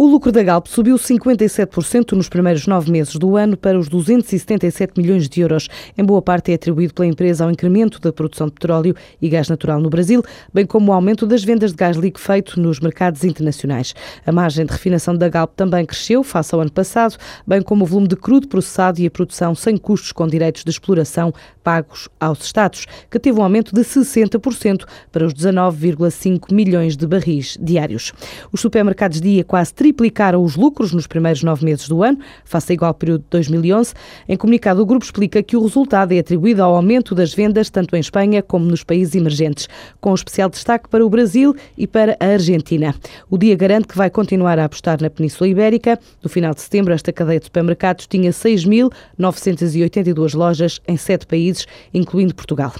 O lucro da Galp subiu 57% nos primeiros nove meses do ano para os 277 milhões de euros. Em boa parte é atribuído pela empresa ao incremento da produção de petróleo e gás natural no Brasil, bem como o aumento das vendas de gás liquefeito nos mercados internacionais. A margem de refinação da Galp também cresceu face ao ano passado, bem como o volume de crudo processado e a produção sem custos com direitos de exploração pagos aos Estados, que teve um aumento de 60% para os 19,5 milhões de barris diários. Os supermercados dia quase triplicaram os lucros nos primeiros nove meses do ano, face a igual período de 2011. Em comunicado, o grupo explica que o resultado é atribuído ao aumento das vendas tanto em Espanha como nos países emergentes, com especial destaque para o Brasil e para a Argentina. O dia garante que vai continuar a apostar na Península Ibérica. No final de setembro, esta cadeia de supermercados tinha 6.982 lojas em sete países países, incluindo Portugal.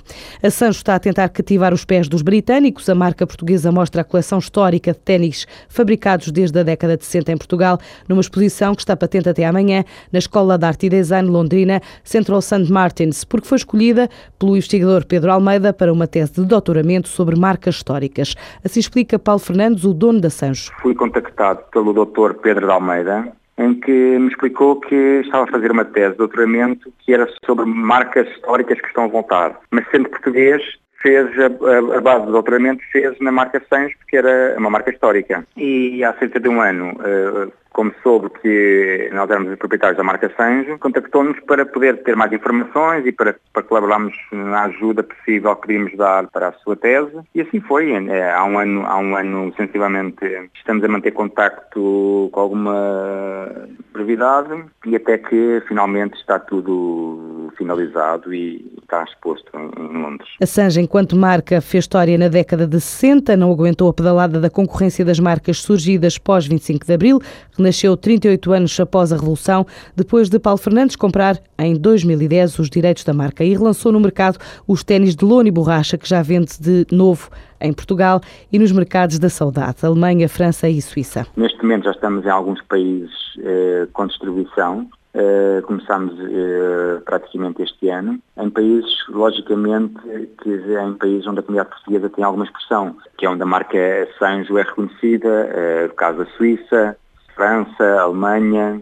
A Sancho está a tentar cativar os pés dos britânicos. A marca portuguesa mostra a coleção histórica de ténis fabricados desde a década de 60 em Portugal, numa exposição que está patente até amanhã na Escola de Arte e Design Londrina Central St. Martins, porque foi escolhida pelo investigador Pedro Almeida para uma tese de doutoramento sobre marcas históricas. Assim explica Paulo Fernandes, o dono da Sancho. Fui contactado pelo Dr. Pedro Almeida, em que me explicou que estava a fazer uma tese de doutoramento que era sobre marcas históricas que estão a voltar. Mas sendo português, fez a, a, base do doutoramento fez na marca Sancho, porque era uma marca histórica. E há cerca de um ano, uh, como soube que nós éramos os proprietários da marca Sanjo, contactou-nos para poder ter mais informações e para, para colaborarmos na ajuda possível que podíamos dar para a sua tese. E assim foi. É, há um ano, há um ano sensivelmente, estamos a manter contacto com alguma brevidade e até que finalmente está tudo finalizado e está exposto em Londres. A Sanja, enquanto marca, fez história na década de 60, não aguentou a pedalada da concorrência das marcas surgidas pós 25 de Abril, renasceu 38 anos após a Revolução, depois de Paulo Fernandes comprar, em 2010, os direitos da marca e relançou no mercado os ténis de lona e borracha, que já vende de novo em Portugal e nos mercados da saudade, Alemanha, França e Suíça. Neste momento já estamos em alguns países eh, com distribuição. Uh, começámos uh, praticamente este ano, em países, logicamente, que é em países onde a comunidade portuguesa tem alguma expressão, que é onde a marca Sanjo é reconhecida, uh, no caso da Suíça, França, Alemanha,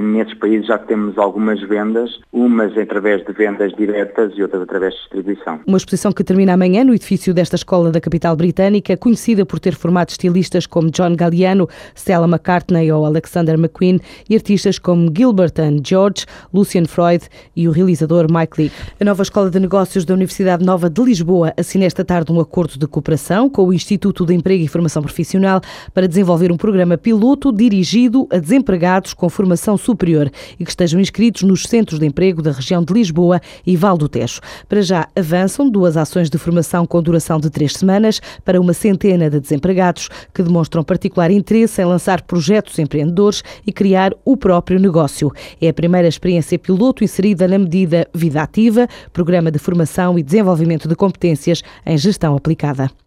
nesses países já temos algumas vendas, umas através de vendas diretas e outras através de distribuição. Uma exposição que termina amanhã no edifício desta escola da capital britânica, conhecida por ter formado estilistas como John Galliano, Stella McCartney ou Alexander McQueen e artistas como Gilbert and George, Lucian Freud e o realizador Mike Leake. A nova Escola de Negócios da Universidade Nova de Lisboa assina esta tarde um acordo de cooperação com o Instituto de Emprego e Formação Profissional para desenvolver um programa piloto dirigido a desempregados com formação formação superior e que estejam inscritos nos centros de emprego da região de Lisboa e Val do Tejo. Para já avançam duas ações de formação com duração de três semanas para uma centena de desempregados que demonstram particular interesse em lançar projetos empreendedores e criar o próprio negócio. É a primeira experiência piloto inserida na medida Vida Ativa, programa de formação e desenvolvimento de competências em gestão aplicada.